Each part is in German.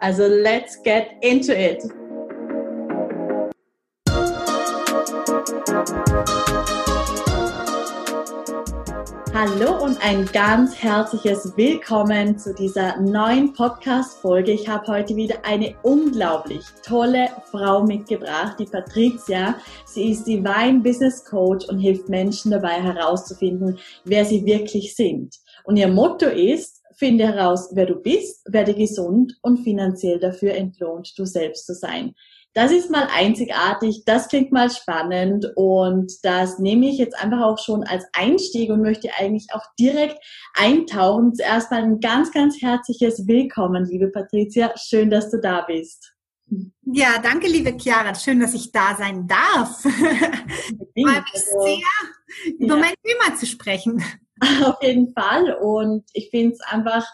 Also let's get into it! Hallo und ein ganz herzliches Willkommen zu dieser neuen Podcast-Folge. Ich habe heute wieder eine unglaublich tolle Frau mitgebracht, die Patricia. Sie ist Divine Business Coach und hilft Menschen dabei herauszufinden, wer sie wirklich sind. Und ihr Motto ist, finde heraus, wer du bist, werde gesund und finanziell dafür entlohnt, du selbst zu sein. Das ist mal einzigartig, das klingt mal spannend und das nehme ich jetzt einfach auch schon als Einstieg und möchte eigentlich auch direkt eintauchen. Zuerst mal ein ganz, ganz herzliches Willkommen, liebe Patricia. Schön, dass du da bist. Ja, danke, liebe Chiara. Schön, dass ich da sein darf. Ich freue mich also, sehr, über ja. mein Thema zu sprechen. Auf jeden Fall. Und ich finde es einfach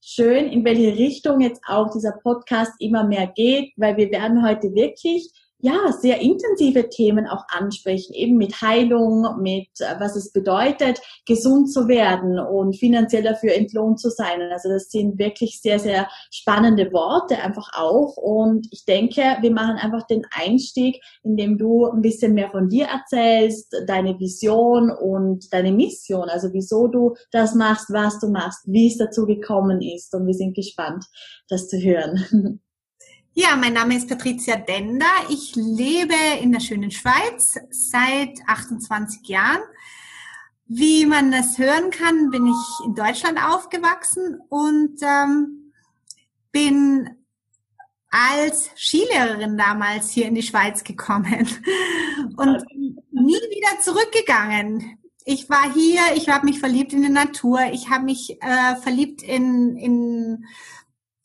schön, in welche Richtung jetzt auch dieser Podcast immer mehr geht, weil wir werden heute wirklich ja, sehr intensive Themen auch ansprechen, eben mit Heilung, mit äh, was es bedeutet, gesund zu werden und finanziell dafür entlohnt zu sein. Also das sind wirklich sehr, sehr spannende Worte einfach auch. Und ich denke, wir machen einfach den Einstieg, indem du ein bisschen mehr von dir erzählst, deine Vision und deine Mission, also wieso du das machst, was du machst, wie es dazu gekommen ist. Und wir sind gespannt, das zu hören. Ja, mein Name ist Patricia Dender. Ich lebe in der schönen Schweiz seit 28 Jahren. Wie man das hören kann, bin ich in Deutschland aufgewachsen und ähm, bin als Skilehrerin damals hier in die Schweiz gekommen und nie wieder zurückgegangen. Ich war hier, ich habe mich verliebt in die Natur, ich habe mich äh, verliebt in, in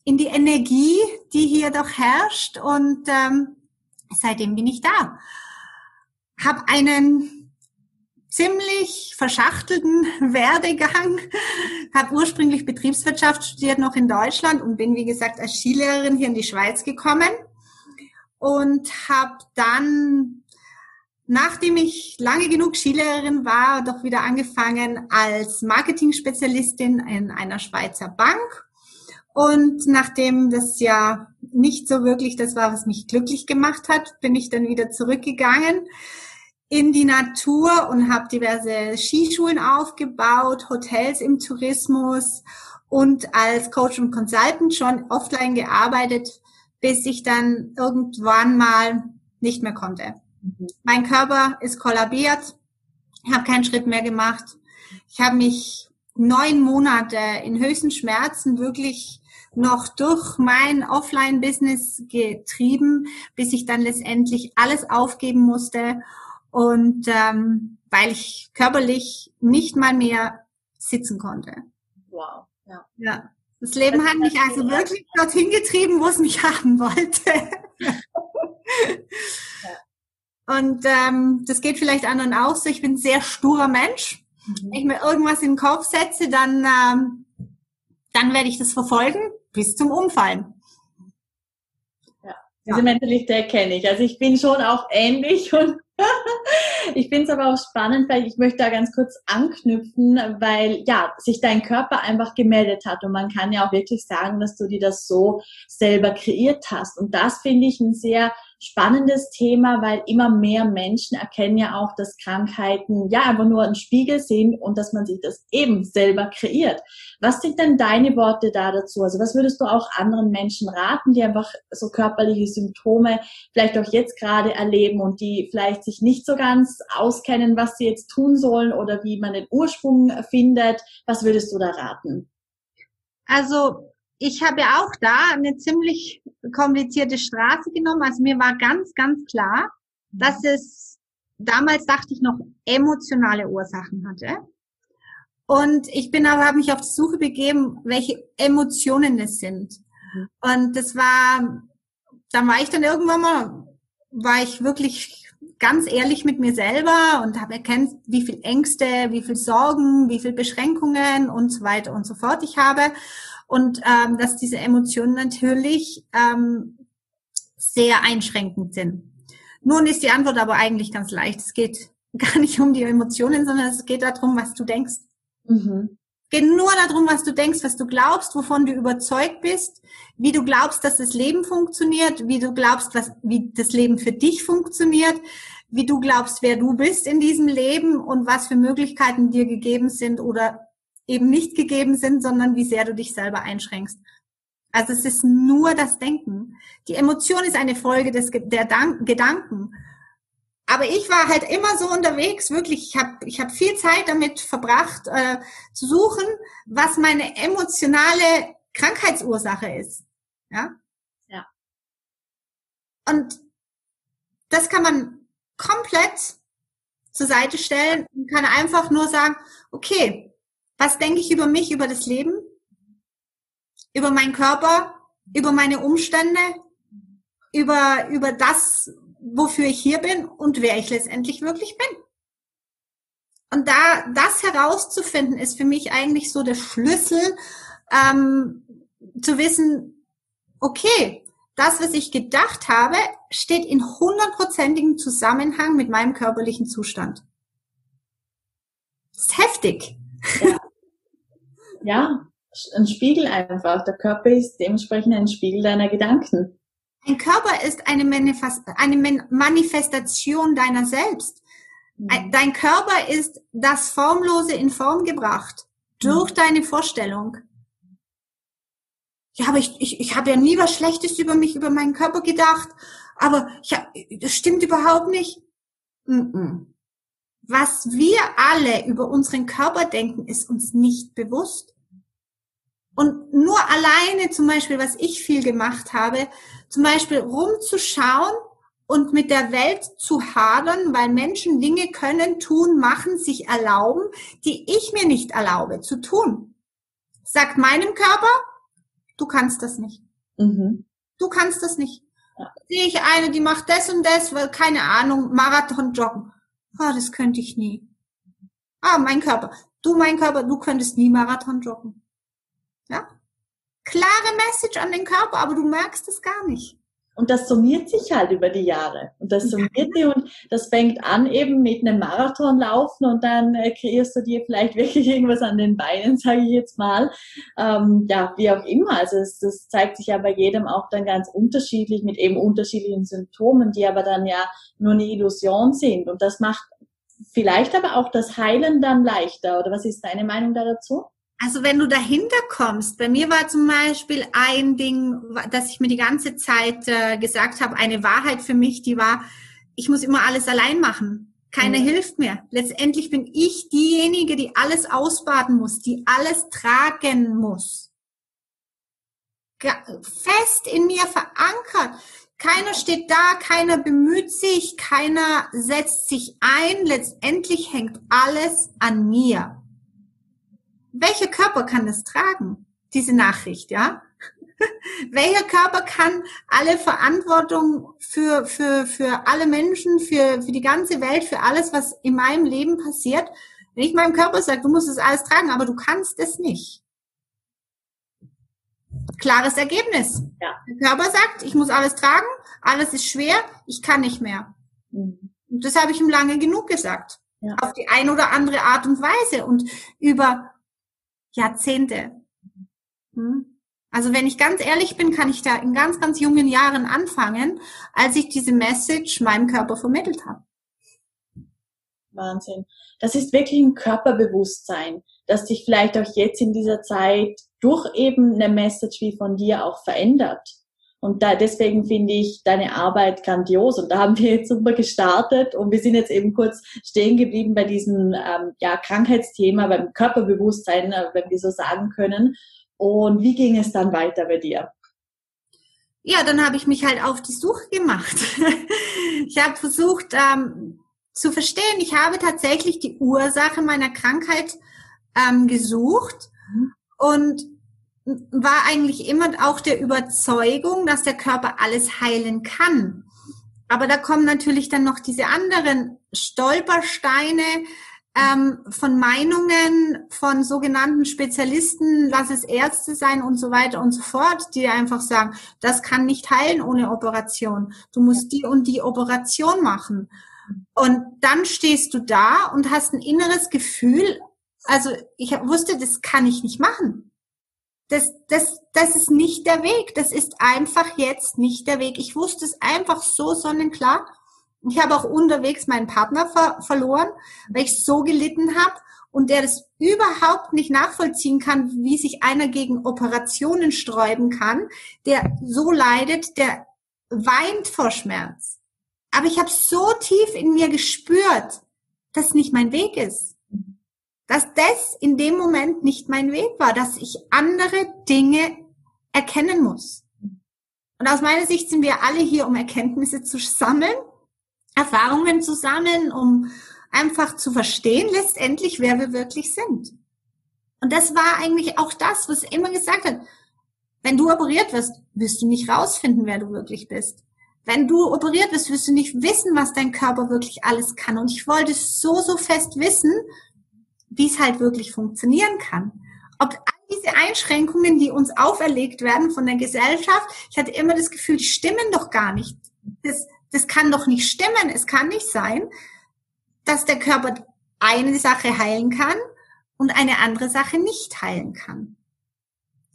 in die Energie, die hier doch herrscht. Und ähm, seitdem bin ich da. Hab einen ziemlich verschachtelten Werdegang. Habe ursprünglich Betriebswirtschaft studiert noch in Deutschland und bin, wie gesagt, als Skilehrerin hier in die Schweiz gekommen. Und habe dann, nachdem ich lange genug Skilehrerin war, doch wieder angefangen als Marketing-Spezialistin in einer Schweizer Bank und nachdem das ja nicht so wirklich das war, was mich glücklich gemacht hat, bin ich dann wieder zurückgegangen in die Natur und habe diverse Skischulen aufgebaut, Hotels im Tourismus und als Coach und Consultant schon offline gearbeitet, bis ich dann irgendwann mal nicht mehr konnte. Mhm. Mein Körper ist kollabiert, ich habe keinen Schritt mehr gemacht. Ich habe mich neun Monate in höchsten Schmerzen wirklich noch durch mein Offline-Business getrieben, bis ich dann letztendlich alles aufgeben musste und ähm, weil ich körperlich nicht mal mehr sitzen konnte. Wow. Ja. ja. Das Leben hat mich also wirklich dorthin getrieben, wo es mich haben wollte. Und ähm, das geht vielleicht anderen auch so. Ich bin ein sehr sturer Mensch. Mhm. Wenn ich mir irgendwas in den Kopf setze, dann, ähm, dann werde ich das verfolgen bis zum Umfallen. Ja, diese ja. Mentalität kenne ich. Also ich bin schon auch ähnlich und ich finde es aber auch spannend, weil ich möchte da ganz kurz anknüpfen, weil ja, sich dein Körper einfach gemeldet hat und man kann ja auch wirklich sagen, dass du dir das so selber kreiert hast. Und das finde ich ein sehr spannendes Thema, weil immer mehr Menschen erkennen ja auch, dass Krankheiten ja einfach nur ein Spiegel sind und dass man sich das eben selber kreiert. Was sind denn deine Worte da dazu? Also was würdest du auch anderen Menschen raten, die einfach so körperliche Symptome vielleicht auch jetzt gerade erleben und die vielleicht sich nicht so ganz auskennen, was sie jetzt tun sollen oder wie man den Ursprung findet? Was würdest du da raten? Also ich habe ja auch da eine ziemlich komplizierte Straße genommen. Also mir war ganz, ganz klar, dass es damals dachte ich noch emotionale Ursachen hatte. Und ich bin aber, habe mich auf die Suche begeben, welche Emotionen es sind. Mhm. Und das war dann war ich dann irgendwann mal, war ich wirklich ganz ehrlich mit mir selber und habe erkannt, wie viel Ängste, wie viel Sorgen, wie viel Beschränkungen und so weiter und so fort ich habe. Und ähm, dass diese Emotionen natürlich ähm, sehr einschränkend sind. Nun ist die Antwort aber eigentlich ganz leicht. Es geht gar nicht um die Emotionen, sondern es geht darum, was du denkst. Mhm. Es geht nur darum, was du denkst, was du glaubst, wovon du überzeugt bist, wie du glaubst, dass das Leben funktioniert, wie du glaubst, was, wie das Leben für dich funktioniert, wie du glaubst, wer du bist in diesem Leben und was für Möglichkeiten dir gegeben sind oder eben nicht gegeben sind, sondern wie sehr du dich selber einschränkst. Also es ist nur das Denken. Die Emotion ist eine Folge des der Dank Gedanken. Aber ich war halt immer so unterwegs, wirklich, ich habe ich hab viel Zeit damit verbracht, äh, zu suchen, was meine emotionale Krankheitsursache ist. Ja? Ja. Und das kann man komplett zur Seite stellen und kann einfach nur sagen, okay, was denke ich über mich, über das Leben, über meinen Körper, über meine Umstände, über, über das, wofür ich hier bin und wer ich letztendlich wirklich bin. Und da das herauszufinden, ist für mich eigentlich so der Schlüssel, ähm, zu wissen, okay, das, was ich gedacht habe, steht in hundertprozentigem Zusammenhang mit meinem körperlichen Zustand. Das ist heftig. Ja, ein Spiegel einfach. Der Körper ist dementsprechend ein Spiegel deiner Gedanken. Ein Körper ist eine, Manifest eine Manifestation deiner selbst. Mhm. Dein Körper ist das Formlose in Form gebracht durch mhm. deine Vorstellung. Ja, aber ich, ich, ich habe ja nie was Schlechtes über mich, über meinen Körper gedacht. Aber ich hab, das stimmt überhaupt nicht. Was wir alle über unseren Körper denken, ist uns nicht bewusst. Und nur alleine zum Beispiel, was ich viel gemacht habe, zum Beispiel rumzuschauen und mit der Welt zu hadern, weil Menschen Dinge können, tun, machen, sich erlauben, die ich mir nicht erlaube zu tun. Sagt meinem Körper, du kannst das nicht. Mhm. Du kannst das nicht. Ja. Sehe ich eine, die macht das und das, weil keine Ahnung, Marathon joggen. Ah, oh, das könnte ich nie. Ah, mein Körper. Du, mein Körper, du könntest nie Marathon joggen. Ja? Klare Message an den Körper, aber du merkst es gar nicht. Und das summiert sich halt über die Jahre. Und das summiert sich und das fängt an eben mit einem Marathonlaufen und dann äh, kreierst du dir vielleicht wirklich irgendwas an den Beinen, sage ich jetzt mal. Ähm, ja, wie auch immer. Also es, das zeigt sich ja bei jedem auch dann ganz unterschiedlich mit eben unterschiedlichen Symptomen, die aber dann ja nur eine Illusion sind. Und das macht vielleicht aber auch das Heilen dann leichter. Oder was ist deine Meinung da dazu? Also wenn du dahinter kommst, bei mir war zum Beispiel ein Ding, dass ich mir die ganze Zeit äh, gesagt habe, eine Wahrheit für mich, die war, ich muss immer alles allein machen. Keiner mhm. hilft mir. Letztendlich bin ich diejenige, die alles ausbaden muss, die alles tragen muss. Fest in mir verankert. Keiner steht da, keiner bemüht sich, keiner setzt sich ein. Letztendlich hängt alles an mir welcher Körper kann das tragen, diese Nachricht, ja? welcher Körper kann alle Verantwortung für, für, für alle Menschen, für, für die ganze Welt, für alles, was in meinem Leben passiert? Wenn ich meinem Körper sage, du musst es alles tragen, aber du kannst es nicht. Klares Ergebnis. Ja. Der Körper sagt, ich muss alles tragen, alles ist schwer, ich kann nicht mehr. Mhm. Und das habe ich ihm lange genug gesagt. Ja. Auf die eine oder andere Art und Weise. Und über Jahrzehnte. Hm? Also wenn ich ganz ehrlich bin, kann ich da in ganz, ganz jungen Jahren anfangen, als ich diese Message meinem Körper vermittelt habe. Wahnsinn. Das ist wirklich ein Körperbewusstsein, das dich vielleicht auch jetzt in dieser Zeit durch eben eine Message wie von dir auch verändert. Und da, deswegen finde ich deine Arbeit grandios. Und da haben wir jetzt super gestartet und wir sind jetzt eben kurz stehen geblieben bei diesem ähm, ja, Krankheitsthema, beim Körperbewusstsein, äh, wenn wir so sagen können. Und wie ging es dann weiter bei dir? Ja, dann habe ich mich halt auf die Suche gemacht. ich habe versucht ähm, zu verstehen, ich habe tatsächlich die Ursache meiner Krankheit ähm, gesucht mhm. und war eigentlich immer auch der Überzeugung, dass der Körper alles heilen kann. Aber da kommen natürlich dann noch diese anderen Stolpersteine ähm, von Meinungen von sogenannten Spezialisten, lass es Ärzte sein und so weiter und so fort, die einfach sagen, das kann nicht heilen ohne Operation. Du musst die und die Operation machen. Und dann stehst du da und hast ein inneres Gefühl, also ich wusste, das kann ich nicht machen. Das, das, das ist nicht der Weg. Das ist einfach jetzt nicht der Weg. Ich wusste es einfach so sonnenklar. Ich habe auch unterwegs meinen Partner ver verloren, weil ich so gelitten habe und der das überhaupt nicht nachvollziehen kann, wie sich einer gegen Operationen sträuben kann, der so leidet, der weint vor Schmerz. Aber ich habe so tief in mir gespürt, dass nicht mein Weg ist. Dass das in dem Moment nicht mein Weg war, dass ich andere Dinge erkennen muss. Und aus meiner Sicht sind wir alle hier, um Erkenntnisse zu sammeln, Erfahrungen zu sammeln, um einfach zu verstehen letztendlich, wer wir wirklich sind. Und das war eigentlich auch das, was immer gesagt hat. Wenn du operiert wirst, wirst du nicht rausfinden, wer du wirklich bist. Wenn du operiert wirst, wirst du nicht wissen, was dein Körper wirklich alles kann. Und ich wollte so, so fest wissen, wie es halt wirklich funktionieren kann. Ob all diese Einschränkungen, die uns auferlegt werden von der Gesellschaft, ich hatte immer das Gefühl, die stimmen doch gar nicht. Das, das kann doch nicht stimmen. Es kann nicht sein, dass der Körper eine Sache heilen kann und eine andere Sache nicht heilen kann.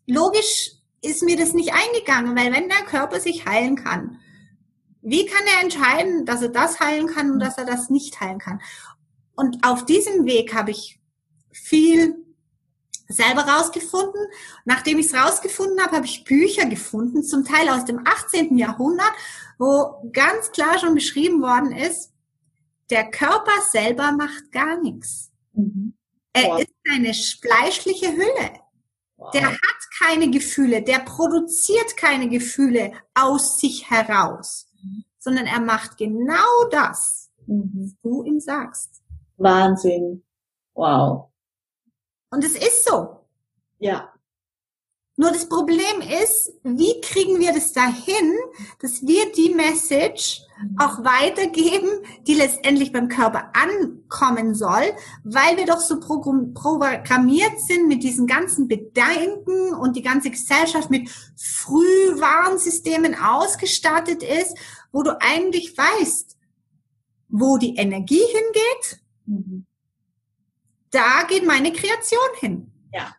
Logisch ist mir das nicht eingegangen, weil wenn der Körper sich heilen kann, wie kann er entscheiden, dass er das heilen kann und dass er das nicht heilen kann? Und auf diesem Weg habe ich viel selber rausgefunden. Nachdem ich es rausgefunden habe, habe ich Bücher gefunden, zum Teil aus dem 18. Jahrhundert, wo ganz klar schon beschrieben worden ist, der Körper selber macht gar nichts. Mhm. Er wow. ist eine fleischliche Hülle. Wow. Der hat keine Gefühle, der produziert keine Gefühle aus sich heraus sondern er macht genau das, mhm. was du ihm sagst. Wahnsinn. Wow. Und es ist so. Ja. Nur das Problem ist, wie kriegen wir das dahin, dass wir die Message auch weitergeben, die letztendlich beim Körper ankommen soll, weil wir doch so programmiert sind mit diesen ganzen Bedenken und die ganze Gesellschaft mit Frühwarnsystemen ausgestattet ist, wo du eigentlich weißt, wo die Energie hingeht, mhm. Da geht meine Kreation hin. Ja.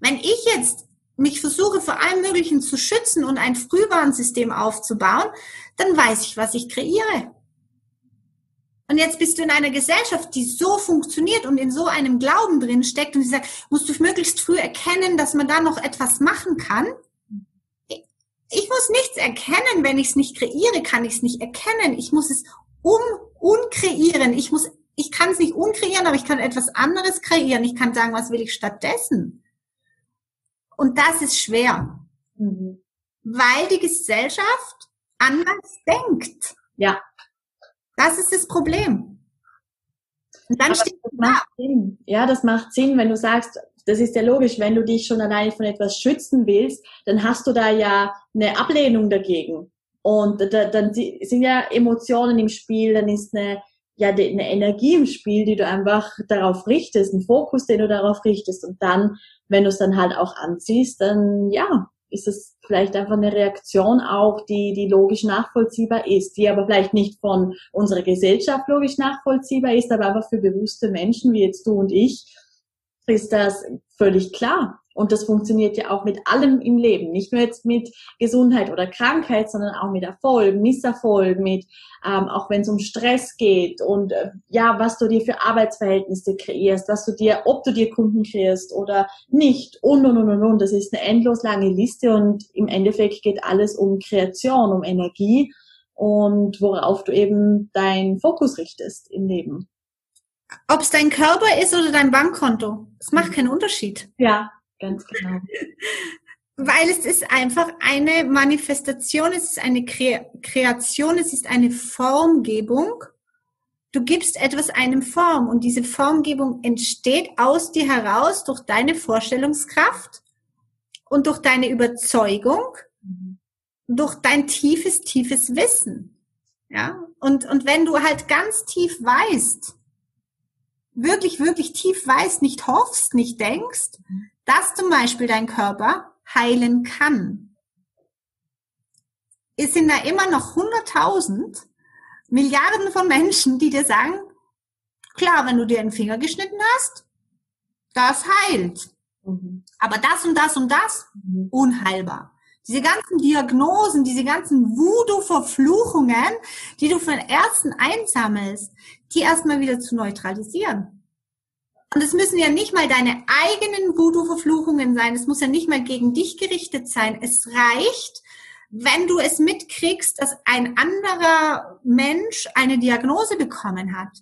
Wenn ich jetzt mich versuche vor allem Möglichen zu schützen und ein Frühwarnsystem aufzubauen, dann weiß ich, was ich kreiere. Und jetzt bist du in einer Gesellschaft, die so funktioniert und in so einem Glauben drin steckt und die sagt, musst du möglichst früh erkennen, dass man da noch etwas machen kann. Ich muss nichts erkennen, wenn ich es nicht kreiere, kann ich es nicht erkennen. Ich muss es um unkreieren. Ich muss, ich kann es nicht unkreieren, aber ich kann etwas anderes kreieren. Ich kann sagen, was will ich stattdessen? Und das ist schwer. Mhm. Weil die Gesellschaft anders denkt. Ja. Das ist das Problem. Und dann steht das macht Sinn. Ja, das macht Sinn, wenn du sagst, das ist ja logisch, wenn du dich schon alleine von etwas schützen willst, dann hast du da ja eine Ablehnung dagegen. Und da, dann sind ja Emotionen im Spiel, dann ist eine, ja, eine Energie im Spiel, die du einfach darauf richtest, ein Fokus, den du darauf richtest. Und dann, wenn du es dann halt auch anziehst, dann ja, ist es vielleicht einfach eine Reaktion auch, die, die logisch nachvollziehbar ist, die aber vielleicht nicht von unserer Gesellschaft logisch nachvollziehbar ist, aber einfach für bewusste Menschen wie jetzt du und ich ist das völlig klar. Und das funktioniert ja auch mit allem im Leben. Nicht nur jetzt mit Gesundheit oder Krankheit, sondern auch mit Erfolg, Misserfolg, mit, ähm, auch wenn es um Stress geht und äh, ja, was du dir für Arbeitsverhältnisse kreierst, was du dir, ob du dir Kunden kreierst oder nicht und und und und und. Das ist eine endlos lange Liste und im Endeffekt geht alles um Kreation, um Energie und worauf du eben deinen Fokus richtest im Leben. Ob es dein Körper ist oder dein Bankkonto, es macht keinen Unterschied. Ja, ganz genau. Weil es ist einfach eine Manifestation, es ist eine Kre Kreation, es ist eine Formgebung. Du gibst etwas einem Form und diese Formgebung entsteht aus dir heraus durch deine Vorstellungskraft und durch deine Überzeugung, mhm. durch dein tiefes, tiefes Wissen. Ja, und, und wenn du halt ganz tief weißt, wirklich, wirklich tief weißt, nicht hoffst, nicht denkst, dass zum Beispiel dein Körper heilen kann, es sind da immer noch 100.000 Milliarden von Menschen, die dir sagen, klar, wenn du dir einen Finger geschnitten hast, das heilt. Mhm. Aber das und das und das, mhm. unheilbar. Diese ganzen Diagnosen, diese ganzen Voodoo-Verfluchungen, die du von Ärzten einsammelst, die erstmal wieder zu neutralisieren. Und es müssen ja nicht mal deine eigenen Voodoo-Verfluchungen sein. Es muss ja nicht mal gegen dich gerichtet sein. Es reicht, wenn du es mitkriegst, dass ein anderer Mensch eine Diagnose bekommen hat.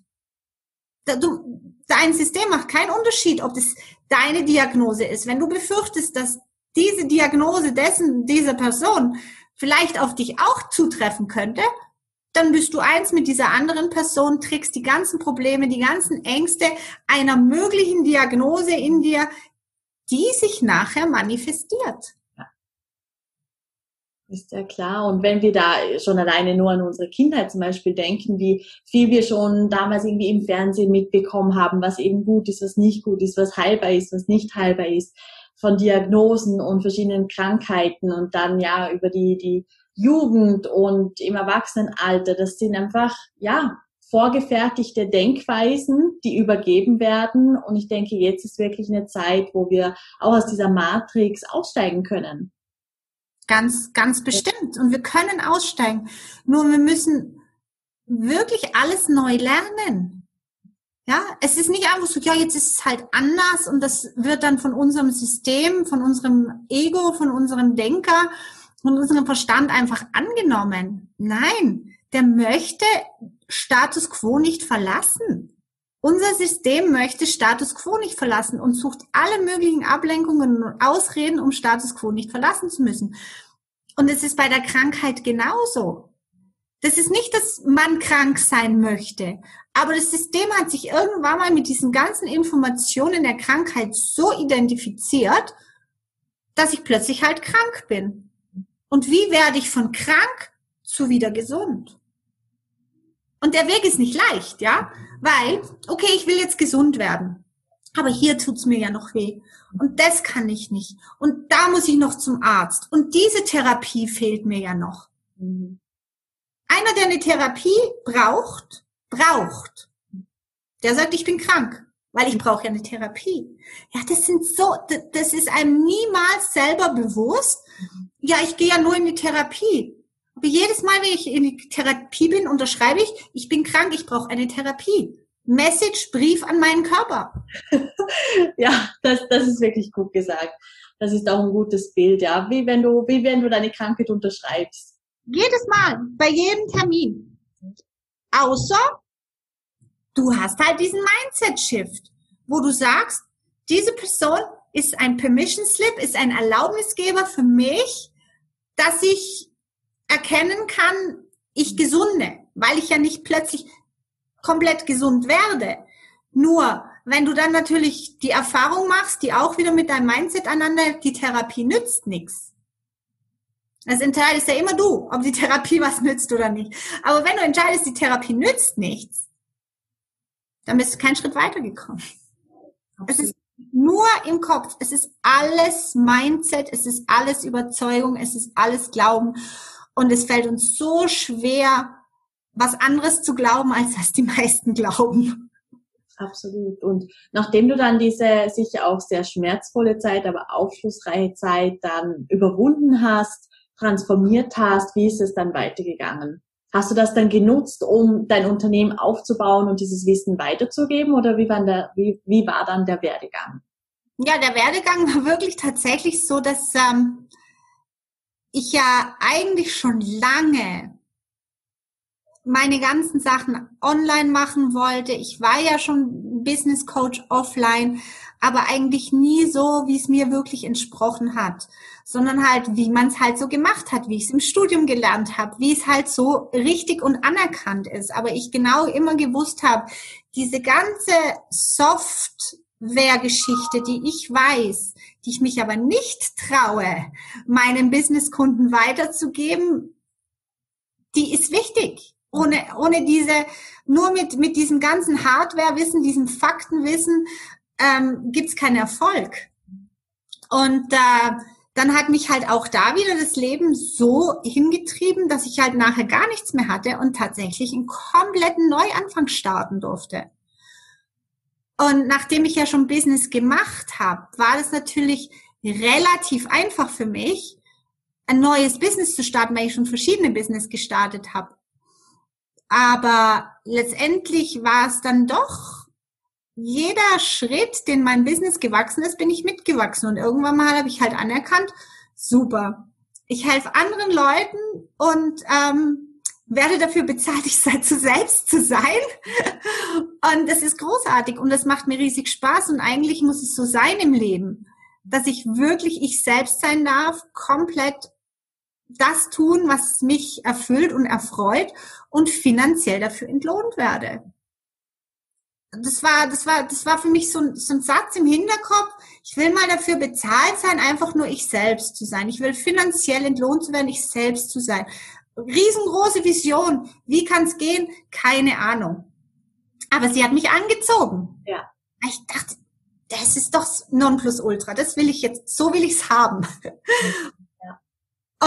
Du, dein System macht keinen Unterschied, ob das deine Diagnose ist. Wenn du befürchtest, dass diese Diagnose dessen, dieser Person vielleicht auf dich auch zutreffen könnte, dann bist du eins mit dieser anderen Person, trägst die ganzen Probleme, die ganzen Ängste einer möglichen Diagnose in dir, die sich nachher manifestiert. Ist ja klar. Und wenn wir da schon alleine nur an unsere Kindheit zum Beispiel denken, wie viel wir schon damals irgendwie im Fernsehen mitbekommen haben, was eben gut ist, was nicht gut ist, was heilbar ist, was nicht heilbar ist, von Diagnosen und verschiedenen Krankheiten und dann ja über die, die Jugend und im Erwachsenenalter, das sind einfach, ja, vorgefertigte Denkweisen, die übergeben werden. Und ich denke, jetzt ist wirklich eine Zeit, wo wir auch aus dieser Matrix aussteigen können. Ganz, ganz bestimmt. Und wir können aussteigen. Nur wir müssen wirklich alles neu lernen. Ja, es ist nicht einfach so, ja, jetzt ist es halt anders und das wird dann von unserem System, von unserem Ego, von unserem Denker, von unserem Verstand einfach angenommen. Nein, der möchte Status quo nicht verlassen. Unser System möchte Status quo nicht verlassen und sucht alle möglichen Ablenkungen und Ausreden, um Status quo nicht verlassen zu müssen. Und es ist bei der Krankheit genauso. Das ist nicht, dass man krank sein möchte, aber das System hat sich irgendwann mal mit diesen ganzen Informationen der Krankheit so identifiziert, dass ich plötzlich halt krank bin. Und wie werde ich von krank zu wieder gesund? Und der Weg ist nicht leicht, ja? Weil, okay, ich will jetzt gesund werden. Aber hier tut's mir ja noch weh. Und das kann ich nicht. Und da muss ich noch zum Arzt. Und diese Therapie fehlt mir ja noch. Mhm. Einer, der eine Therapie braucht, braucht. Der sagt, ich bin krank, weil ich brauche ja eine Therapie. Ja, das sind so, das ist einem niemals selber bewusst. Ja, ich gehe ja nur in die Therapie. Aber jedes Mal, wenn ich in die Therapie bin, unterschreibe ich, ich bin krank, ich brauche eine Therapie. Message, Brief an meinen Körper. ja, das, das ist wirklich gut gesagt. Das ist auch ein gutes Bild, ja. Wie wenn du, wie wenn du deine Krankheit unterschreibst. Jedes Mal, bei jedem Termin. Außer, du hast halt diesen Mindset-Shift, wo du sagst, diese Person ist ein Permission Slip, ist ein Erlaubnisgeber für mich, dass ich erkennen kann, ich gesunde, weil ich ja nicht plötzlich komplett gesund werde. Nur, wenn du dann natürlich die Erfahrung machst, die auch wieder mit deinem Mindset aneinander, die Therapie nützt nichts. Das entscheidest ja immer du, ob die Therapie was nützt oder nicht. Aber wenn du entscheidest, die Therapie nützt nichts, dann bist du keinen Schritt weitergekommen. Es ist nur im Kopf. Es ist alles Mindset, es ist alles Überzeugung, es ist alles Glauben. Und es fällt uns so schwer, was anderes zu glauben, als was die meisten glauben. Absolut. Und nachdem du dann diese sicher auch sehr schmerzvolle Zeit, aber aufschlussreiche Zeit dann überwunden hast, transformiert hast, wie ist es dann weitergegangen? Hast du das dann genutzt, um dein Unternehmen aufzubauen und dieses Wissen weiterzugeben oder wie war, der, wie, wie war dann der Werdegang? Ja, der Werdegang war wirklich tatsächlich so, dass ähm, ich ja eigentlich schon lange meine ganzen Sachen online machen wollte. Ich war ja schon Business Coach offline, aber eigentlich nie so, wie es mir wirklich entsprochen hat, sondern halt, wie man es halt so gemacht hat, wie ich es im Studium gelernt habe, wie es halt so richtig und anerkannt ist. Aber ich genau immer gewusst habe, diese ganze Soft Hardware-Geschichte, die ich weiß, die ich mich aber nicht traue, meinen Businesskunden weiterzugeben, die ist wichtig. Ohne, ohne diese, nur mit, mit diesem ganzen Hardware-Wissen, diesem Faktenwissen, ähm, gibt's keinen Erfolg. Und äh, dann hat mich halt auch da wieder das Leben so hingetrieben, dass ich halt nachher gar nichts mehr hatte und tatsächlich einen kompletten Neuanfang starten durfte. Und nachdem ich ja schon Business gemacht habe, war das natürlich relativ einfach für mich, ein neues Business zu starten, weil ich schon verschiedene Business gestartet habe. Aber letztendlich war es dann doch jeder Schritt, den mein Business gewachsen ist, bin ich mitgewachsen. Und irgendwann mal habe ich halt anerkannt, super. Ich helfe anderen Leuten und ähm, werde dafür bezahlt, ich sei zu selbst zu sein. Und das ist großartig und das macht mir riesig Spaß. Und eigentlich muss es so sein im Leben, dass ich wirklich ich selbst sein darf, komplett das tun, was mich erfüllt und erfreut und finanziell dafür entlohnt werde das war, das war, das war für mich so ein, so ein Satz im Hinterkopf. Ich will mal dafür bezahlt sein, einfach nur ich selbst zu sein. Ich will finanziell entlohnt zu werden, ich selbst zu sein. Riesengroße Vision. Wie kann es gehen? Keine Ahnung. Aber sie hat mich angezogen. Ja. Ich dachte, das ist doch Nonplusultra. Das will ich jetzt, so will ich's haben. Ja.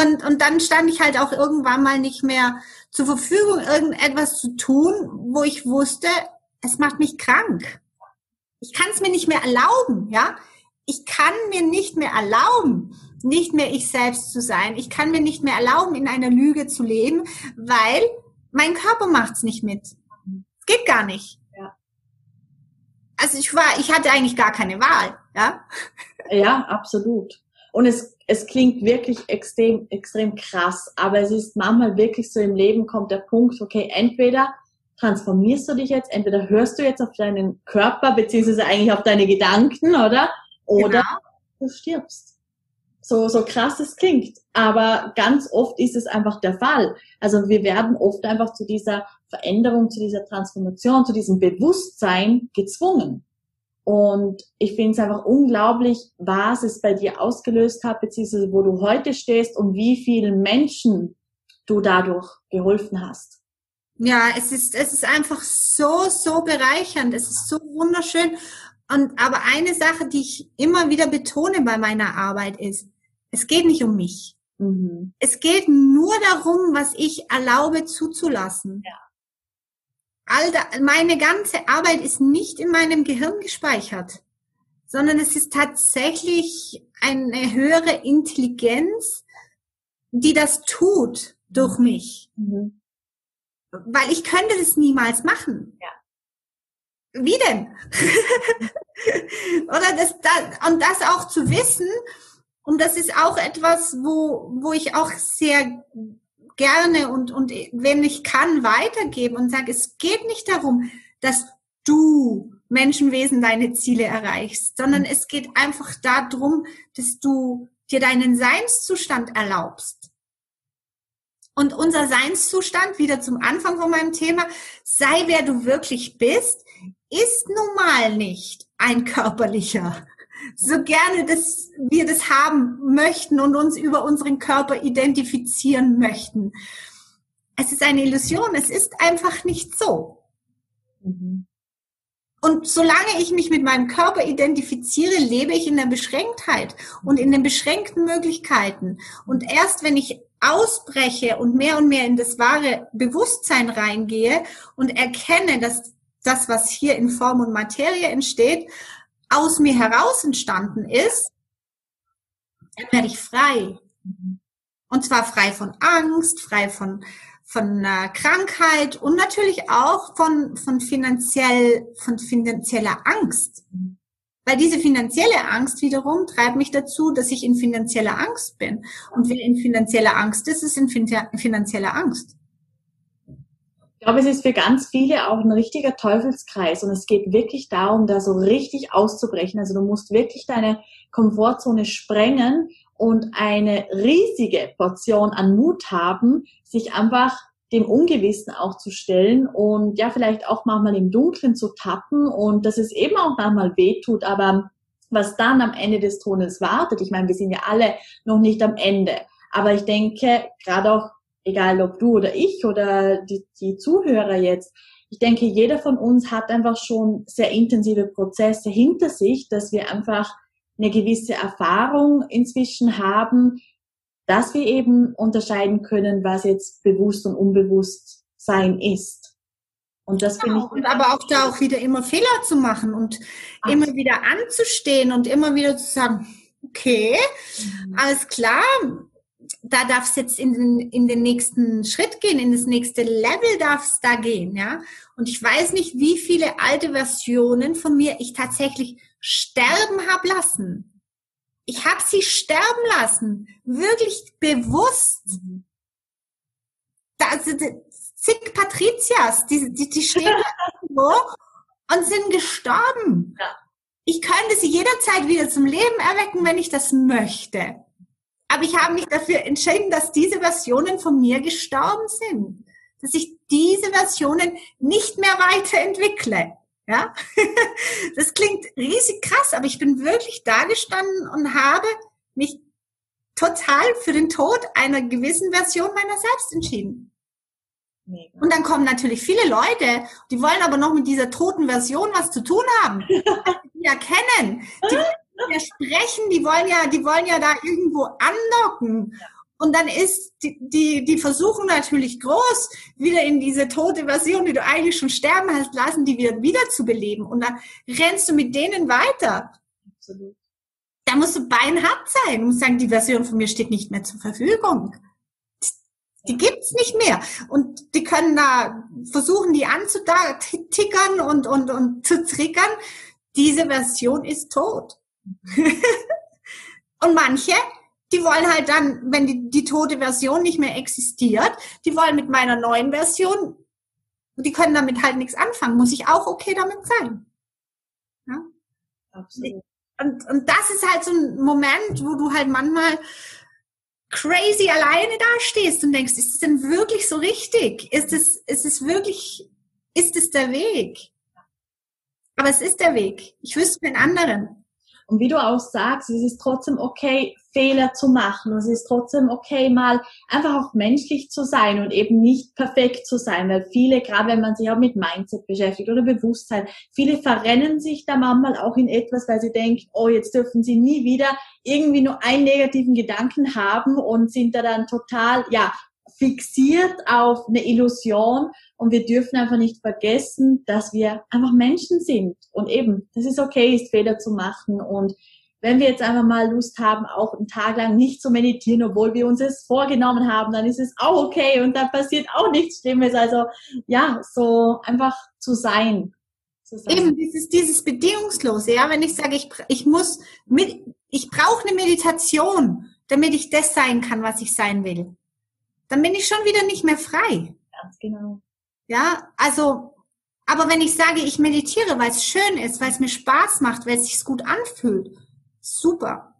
Und, und dann stand ich halt auch irgendwann mal nicht mehr zur Verfügung, irgendetwas zu tun, wo ich wusste, es macht mich krank. Ich kann es mir nicht mehr erlauben, ja. Ich kann mir nicht mehr erlauben, nicht mehr ich selbst zu sein. Ich kann mir nicht mehr erlauben, in einer Lüge zu leben, weil mein Körper macht's nicht mit. Es geht gar nicht. Ja. Also ich war, ich hatte eigentlich gar keine Wahl, ja. Ja, absolut. Und es, es klingt wirklich extrem, extrem krass, aber es ist manchmal wirklich so im Leben kommt der Punkt, okay, entweder transformierst du dich jetzt, entweder hörst du jetzt auf deinen Körper, beziehungsweise eigentlich auf deine Gedanken, oder? Oder genau. du stirbst. So, so krass es klingt. Aber ganz oft ist es einfach der Fall. Also wir werden oft einfach zu dieser Veränderung, zu dieser Transformation, zu diesem Bewusstsein gezwungen. Und ich finde es einfach unglaublich, was es bei dir ausgelöst hat, beziehungsweise wo du heute stehst und wie vielen Menschen du dadurch geholfen hast. Ja, es ist, es ist einfach so, so bereichernd. Es ist so wunderschön. Und, aber eine Sache, die ich immer wieder betone bei meiner Arbeit ist, es geht nicht um mich. Mhm. Es geht nur darum, was ich erlaube zuzulassen. Ja. All da, meine ganze Arbeit ist nicht in meinem Gehirn gespeichert, sondern es ist tatsächlich eine höhere Intelligenz, die das tut durch mich. Mhm weil ich könnte das niemals machen. Ja. Wie denn? Oder das, das, und das auch zu wissen, und das ist auch etwas, wo, wo ich auch sehr gerne und, und wenn ich kann, weitergebe und sage, es geht nicht darum, dass du Menschenwesen deine Ziele erreichst, sondern mhm. es geht einfach darum, dass du dir deinen Seinszustand erlaubst. Und unser Seinszustand, wieder zum Anfang von meinem Thema, sei wer du wirklich bist, ist nun mal nicht ein körperlicher. So gerne, dass wir das haben möchten und uns über unseren Körper identifizieren möchten. Es ist eine Illusion, es ist einfach nicht so. Mhm. Und solange ich mich mit meinem Körper identifiziere, lebe ich in der Beschränktheit und in den beschränkten Möglichkeiten. Und erst wenn ich ausbreche und mehr und mehr in das wahre Bewusstsein reingehe und erkenne, dass das, was hier in Form und Materie entsteht, aus mir heraus entstanden ist, dann werde ich frei. Und zwar frei von Angst, frei von, von äh, Krankheit und natürlich auch von, von finanziell, von finanzieller Angst. Weil diese finanzielle Angst wiederum treibt mich dazu, dass ich in finanzieller Angst bin. Und wer in finanzieller Angst ist, ist in finanzieller Angst. Ich glaube, es ist für ganz viele auch ein richtiger Teufelskreis und es geht wirklich darum, da so richtig auszubrechen. Also du musst wirklich deine Komfortzone sprengen und eine riesige Portion an Mut haben, sich einfach dem Ungewissen auch zu stellen und ja, vielleicht auch manchmal im Dunkeln zu tappen und dass es eben auch manchmal wehtut, aber was dann am Ende des Tunnels wartet, ich meine, wir sind ja alle noch nicht am Ende, aber ich denke, gerade auch, egal ob du oder ich oder die, die Zuhörer jetzt, ich denke, jeder von uns hat einfach schon sehr intensive Prozesse hinter sich, dass wir einfach eine gewisse Erfahrung inzwischen haben, dass wir eben unterscheiden können, was jetzt bewusst und unbewusst sein ist. Und das finde genau. ich. Und aber auch da auch wieder immer Fehler zu machen und Ach. immer wieder anzustehen und immer wieder zu sagen, okay, mhm. alles klar, da darf es jetzt in den, in den nächsten Schritt gehen, in das nächste Level darf es da gehen, ja. Und ich weiß nicht, wie viele alte Versionen von mir ich tatsächlich sterben habe lassen ich habe sie sterben lassen, wirklich bewusst. Mhm. Da sind zig Patrizias, die, die, die stehen irgendwo und sind gestorben. Ja. Ich könnte sie jederzeit wieder zum Leben erwecken, wenn ich das möchte. Aber ich habe mich dafür entschieden, dass diese Versionen von mir gestorben sind. Dass ich diese Versionen nicht mehr weiterentwickle. Ja, das klingt riesig krass, aber ich bin wirklich da gestanden und habe mich total für den Tod einer gewissen Version meiner selbst entschieden. Mega. Und dann kommen natürlich viele Leute, die wollen aber noch mit dieser toten Version was zu tun haben. die ja kennen, die ja sprechen, die wollen ja, die wollen ja da irgendwo andocken. Ja. Und dann ist die, die, die versuchen natürlich groß, wieder in diese tote Version, die du eigentlich schon sterben hast lassen, die wieder, wieder zu beleben. Und dann rennst du mit denen weiter. Absolut. Da musst du beinhart sein. Musst sagen, die Version von mir steht nicht mehr zur Verfügung. Die gibt's nicht mehr. Und die können da versuchen, die anzutickern und, und, und zu triggern. Diese Version ist tot. und manche die wollen halt dann, wenn die, die tote Version nicht mehr existiert, die wollen mit meiner neuen Version, die können damit halt nichts anfangen. Muss ich auch okay damit sein? Ja? Absolut. Und, und das ist halt so ein Moment, wo du halt manchmal crazy alleine dastehst und denkst, ist es denn wirklich so richtig? Ist es, ist es wirklich, ist es der Weg? Aber es ist der Weg. Ich wüsste einen anderen. Und wie du auch sagst, es ist trotzdem okay, Fehler zu machen. Und es ist trotzdem okay, mal einfach auch menschlich zu sein und eben nicht perfekt zu sein. Weil viele, gerade wenn man sich auch mit Mindset beschäftigt oder Bewusstsein, viele verrennen sich da manchmal auch in etwas, weil sie denken, oh, jetzt dürfen sie nie wieder irgendwie nur einen negativen Gedanken haben und sind da dann total, ja, fixiert auf eine Illusion und wir dürfen einfach nicht vergessen, dass wir einfach Menschen sind und eben, das ist okay, ist Fehler zu machen und wenn wir jetzt einfach mal Lust haben, auch einen Tag lang nicht zu meditieren, obwohl wir uns es vorgenommen haben, dann ist es auch okay und da passiert auch nichts Schlimmes. Also ja, so einfach zu sein. Zu sein. Eben dieses, dieses Bedingungslose, ja, wenn ich sage, ich, ich muss mit, ich brauche eine Meditation, damit ich das sein kann, was ich sein will dann bin ich schon wieder nicht mehr frei. Ganz genau. Ja, also, aber wenn ich sage, ich meditiere, weil es schön ist, weil es mir Spaß macht, weil es sich gut anfühlt, super.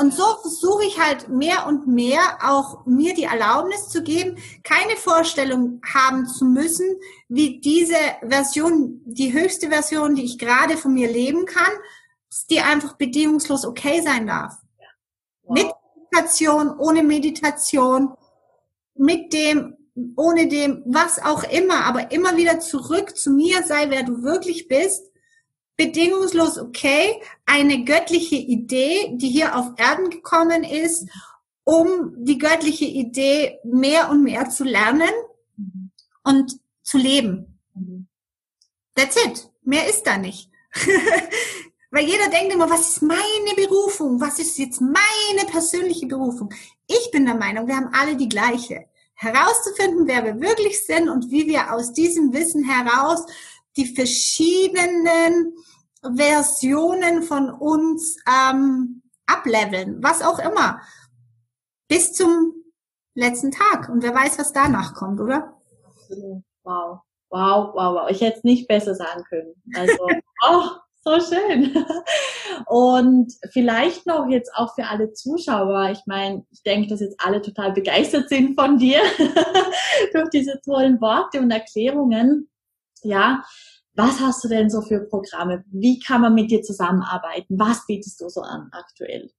Und so versuche ich halt mehr und mehr auch mir die Erlaubnis zu geben, keine Vorstellung haben zu müssen, wie diese Version, die höchste Version, die ich gerade von mir leben kann, die einfach bedingungslos okay sein darf. Wow. Mit Meditation, ohne Meditation, mit dem, ohne dem, was auch immer, aber immer wieder zurück zu mir sei, wer du wirklich bist, bedingungslos okay, eine göttliche Idee, die hier auf Erden gekommen ist, um die göttliche Idee mehr und mehr zu lernen und zu leben. That's it. Mehr ist da nicht. Weil jeder denkt immer, was ist meine Berufung? Was ist jetzt meine persönliche Berufung? Ich bin der Meinung, wir haben alle die gleiche. Herauszufinden, wer wir wirklich sind und wie wir aus diesem Wissen heraus die verschiedenen Versionen von uns ähm, ableveln, was auch immer, bis zum letzten Tag. Und wer weiß, was danach kommt, oder? Wow, wow, wow, wow. Ich hätte es nicht besser sagen können. Also, oh, so schön. Und vielleicht noch jetzt auch für alle Zuschauer. Ich meine, ich denke, dass jetzt alle total begeistert sind von dir durch diese tollen Worte und Erklärungen. Ja, was hast du denn so für Programme? Wie kann man mit dir zusammenarbeiten? Was bietest du so an aktuell?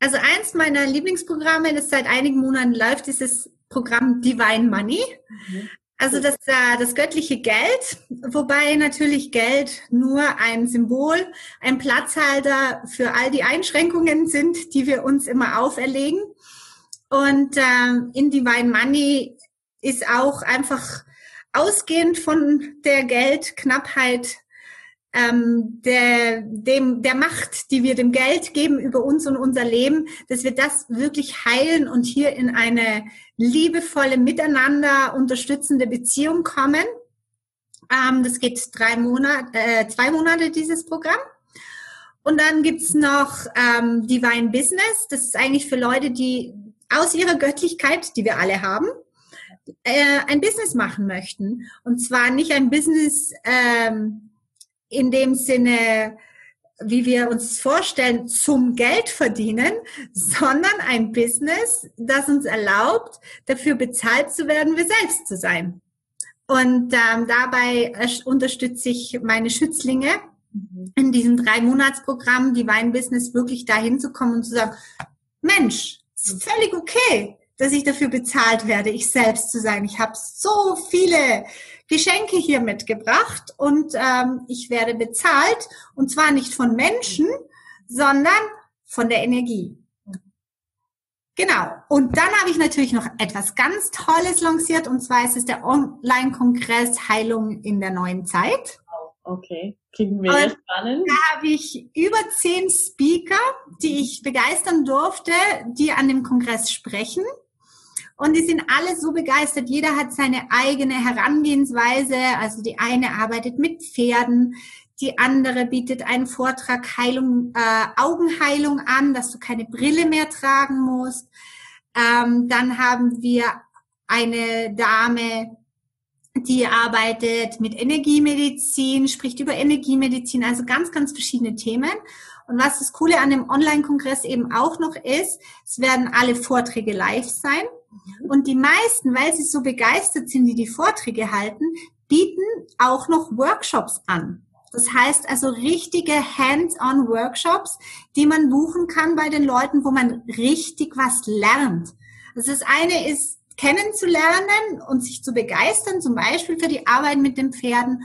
Also eins meiner Lieblingsprogramme, das seit einigen Monaten läuft, ist das Programm Divine Money. Mhm. Also das, äh, das göttliche Geld, wobei natürlich Geld nur ein Symbol, ein Platzhalter für all die Einschränkungen sind, die wir uns immer auferlegen. Und äh, in Divine Money ist auch einfach ausgehend von der Geldknappheit ähm, der, dem, der Macht, die wir dem Geld geben über uns und unser Leben, dass wir das wirklich heilen und hier in eine liebevolle, miteinander unterstützende Beziehung kommen. Ähm, das geht drei Monate, äh, zwei Monate dieses Programm. Und dann gibt's noch ähm, Divine Business. Das ist eigentlich für Leute, die aus ihrer Göttlichkeit, die wir alle haben, äh, ein Business machen möchten. Und zwar nicht ein Business, ähm, in dem Sinne, wie wir uns vorstellen, zum Geld verdienen, sondern ein Business, das uns erlaubt, dafür bezahlt zu werden, wir selbst zu sein. Und ähm, dabei unterstütze ich meine Schützlinge mhm. in diesem drei-Monats-Programm, die Weinbusiness, wirklich dahin zu kommen und zu sagen, Mensch, ist völlig okay, dass ich dafür bezahlt werde, ich selbst zu sein. Ich habe so viele Geschenke hier mitgebracht und ähm, ich werde bezahlt und zwar nicht von Menschen, sondern von der Energie. Genau. Und dann habe ich natürlich noch etwas ganz Tolles lanciert und zwar ist es der Online-Kongress Heilung in der neuen Zeit. Okay, klingt mega spannend. Da habe ich über zehn Speaker, die ich begeistern durfte, die an dem Kongress sprechen. Und die sind alle so begeistert. Jeder hat seine eigene Herangehensweise. Also die eine arbeitet mit Pferden, die andere bietet einen Vortrag Heilung, äh, Augenheilung an, dass du keine Brille mehr tragen musst. Ähm, dann haben wir eine Dame, die arbeitet mit Energiemedizin, spricht über Energiemedizin, also ganz, ganz verschiedene Themen. Und was das Coole an dem Online-Kongress eben auch noch ist, es werden alle Vorträge live sein. Und die meisten, weil sie so begeistert sind, die die Vorträge halten, bieten auch noch Workshops an. Das heißt also richtige Hands-on-Workshops, die man buchen kann bei den Leuten, wo man richtig was lernt. Also das eine ist kennenzulernen und sich zu begeistern, zum Beispiel für die Arbeit mit den Pferden.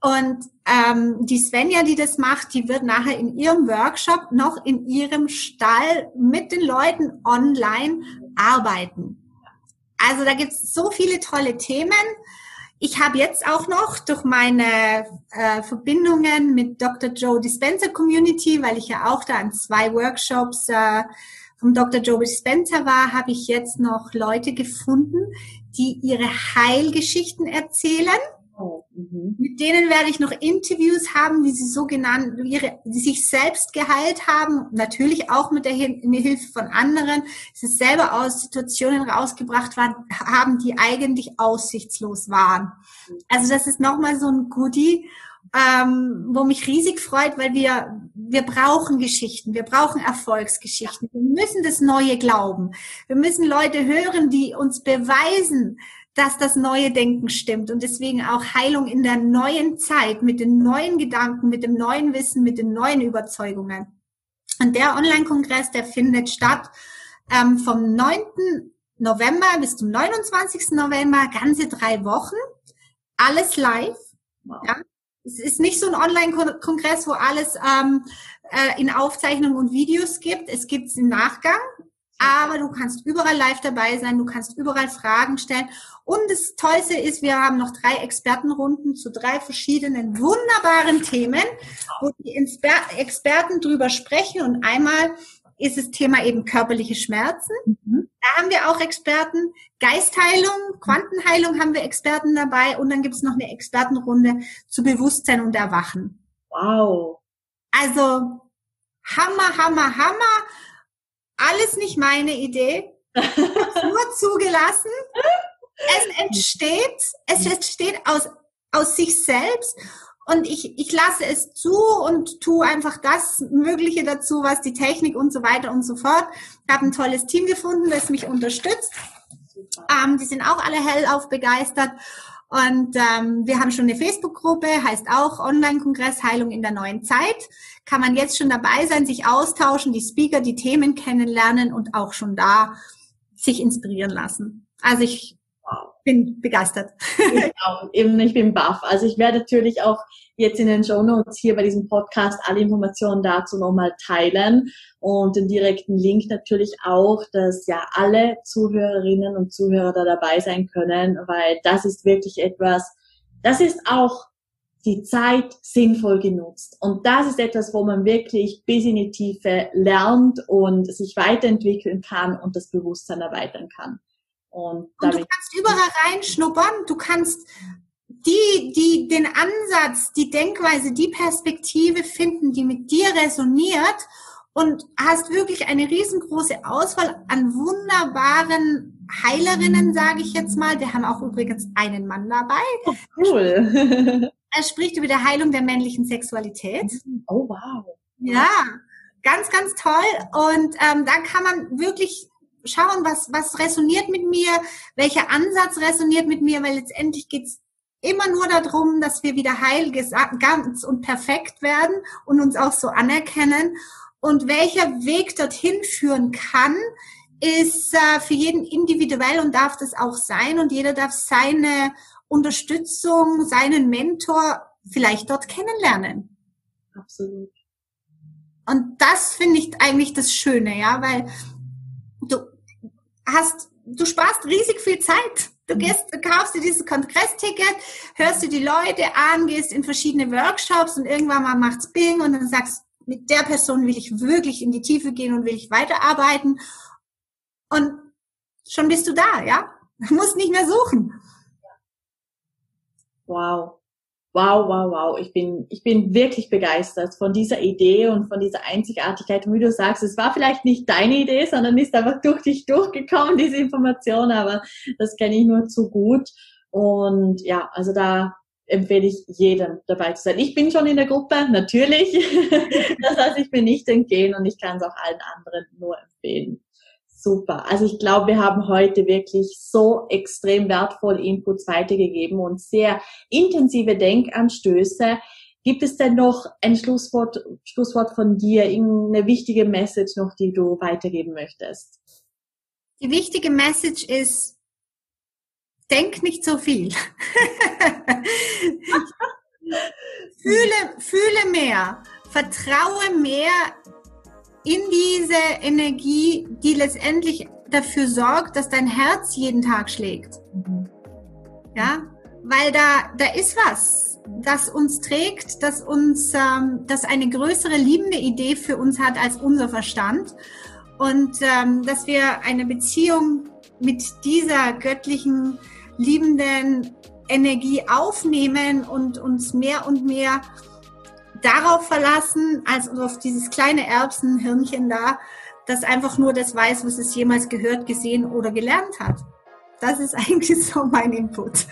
Und ähm, die Svenja, die das macht, die wird nachher in ihrem Workshop noch in ihrem Stall mit den Leuten online arbeiten. Also da gibt's so viele tolle Themen. Ich habe jetzt auch noch durch meine äh, Verbindungen mit Dr. Joe Dispenser Community, weil ich ja auch da an zwei Workshops äh, vom Dr. Joe Dispenser war, habe ich jetzt noch Leute gefunden, die ihre Heilgeschichten erzählen Mhm. Mit denen werde ich noch Interviews haben, wie sie so genannt, wie ihre, die sich selbst geheilt haben, natürlich auch mit der mit Hilfe von anderen, sie selber aus Situationen rausgebracht waren, haben, die eigentlich aussichtslos waren. Also das ist nochmal so ein Goodie, ähm, wo mich riesig freut, weil wir, wir brauchen Geschichten, wir brauchen Erfolgsgeschichten. Wir müssen das Neue glauben. Wir müssen Leute hören, die uns beweisen, dass das neue Denken stimmt und deswegen auch Heilung in der neuen Zeit mit den neuen Gedanken, mit dem neuen Wissen, mit den neuen Überzeugungen. Und der Online-Kongress, der findet statt ähm, vom 9. November bis zum 29. November, ganze drei Wochen, alles live. Wow. Ja. Es ist nicht so ein Online-Kongress, wo alles ähm, äh, in Aufzeichnung und Videos gibt. Es gibt es im Nachgang. Aber du kannst überall live dabei sein, du kannst überall Fragen stellen. Und das Tollste ist, wir haben noch drei Expertenrunden zu drei verschiedenen wunderbaren Themen, wo die Experten drüber sprechen. Und einmal ist das Thema eben körperliche Schmerzen. Mhm. Da haben wir auch Experten. Geistheilung, Quantenheilung haben wir Experten dabei. Und dann gibt es noch eine Expertenrunde zu Bewusstsein und Erwachen. Wow. Also Hammer, Hammer, Hammer. Alles nicht meine Idee. nur zugelassen. Es entsteht, es entsteht aus, aus sich selbst. und ich, ich lasse es zu und tue einfach das Mögliche dazu, was die Technik und so weiter und so fort. Ich habe ein tolles Team gefunden, das mich unterstützt. Ähm, die sind auch alle hellauf begeistert. Und ähm, wir haben schon eine Facebook-Gruppe, heißt auch Online-Kongress Heilung in der neuen Zeit. Kann man jetzt schon dabei sein, sich austauschen, die Speaker, die Themen kennenlernen und auch schon da sich inspirieren lassen. Also ich bin begeistert. Ich auch, eben, ich bin baff. Also ich werde natürlich auch jetzt in den Show Notes hier bei diesem Podcast alle Informationen dazu nochmal teilen und den direkten Link natürlich auch, dass ja alle Zuhörerinnen und Zuhörer da dabei sein können, weil das ist wirklich etwas, das ist auch die Zeit sinnvoll genutzt. Und das ist etwas, wo man wirklich bis in die Tiefe lernt und sich weiterentwickeln kann und das Bewusstsein erweitern kann. Und, und du kannst überall reinschnuppern, du kannst die, die den Ansatz, die Denkweise, die Perspektive finden, die mit dir resoniert und hast wirklich eine riesengroße Auswahl an wunderbaren Heilerinnen, sage ich jetzt mal. Wir haben auch übrigens einen Mann dabei. Oh, cool. er spricht über die Heilung der männlichen Sexualität. Oh wow. Ja, ganz, ganz toll. Und ähm, da kann man wirklich schauen, was, was resoniert mit mir, welcher Ansatz resoniert mit mir, weil letztendlich geht's immer nur darum, dass wir wieder heil, ganz und perfekt werden und uns auch so anerkennen. Und welcher Weg dorthin führen kann, ist äh, für jeden individuell und darf das auch sein. Und jeder darf seine Unterstützung, seinen Mentor vielleicht dort kennenlernen. Absolut. Und das finde ich eigentlich das Schöne, ja, weil hast, du sparst riesig viel Zeit. Du mhm. gehst, kaufst dir dieses Kongressticket, hörst dir die Leute an, gehst in verschiedene Workshops und irgendwann mal macht's Bing und dann sagst, mit der Person will ich wirklich in die Tiefe gehen und will ich weiterarbeiten. Und schon bist du da, ja? Du musst nicht mehr suchen. Wow wow, wow, wow, ich bin, ich bin wirklich begeistert von dieser Idee und von dieser Einzigartigkeit. Und wie du sagst, es war vielleicht nicht deine Idee, sondern ist einfach durch dich durchgekommen, diese Information, aber das kenne ich nur zu gut. Und ja, also da empfehle ich jedem dabei zu sein. Ich bin schon in der Gruppe, natürlich. das heißt, ich bin nicht entgehen und ich kann es auch allen anderen nur empfehlen super. Also ich glaube, wir haben heute wirklich so extrem wertvolle Inputs weitergegeben und sehr intensive Denkanstöße. Gibt es denn noch ein Schlusswort, Schlusswort von dir, irgendeine wichtige Message noch, die du weitergeben möchtest? Die wichtige Message ist, denk nicht so viel. fühle, fühle mehr, vertraue mehr in diese Energie, die letztendlich dafür sorgt, dass dein Herz jeden Tag schlägt. Mhm. Ja, weil da, da ist was, das uns trägt, das uns, ähm, das eine größere liebende Idee für uns hat als unser Verstand und ähm, dass wir eine Beziehung mit dieser göttlichen, liebenden Energie aufnehmen und uns mehr und mehr darauf verlassen, als auf dieses kleine Erbsenhirnchen da, das einfach nur das weiß, was es jemals gehört, gesehen oder gelernt hat. Das ist eigentlich so mein Input.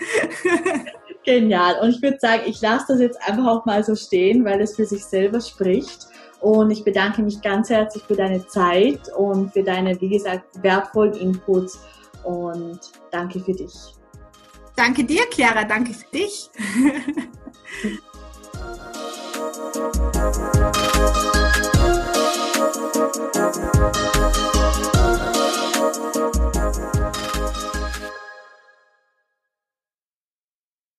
Genial. Und ich würde sagen, ich lasse das jetzt einfach auch mal so stehen, weil es für sich selber spricht. Und ich bedanke mich ganz herzlich für deine Zeit und für deine, wie gesagt, wertvollen Inputs. Und danke für dich. Danke dir, Chiara. Danke für dich. Thank you.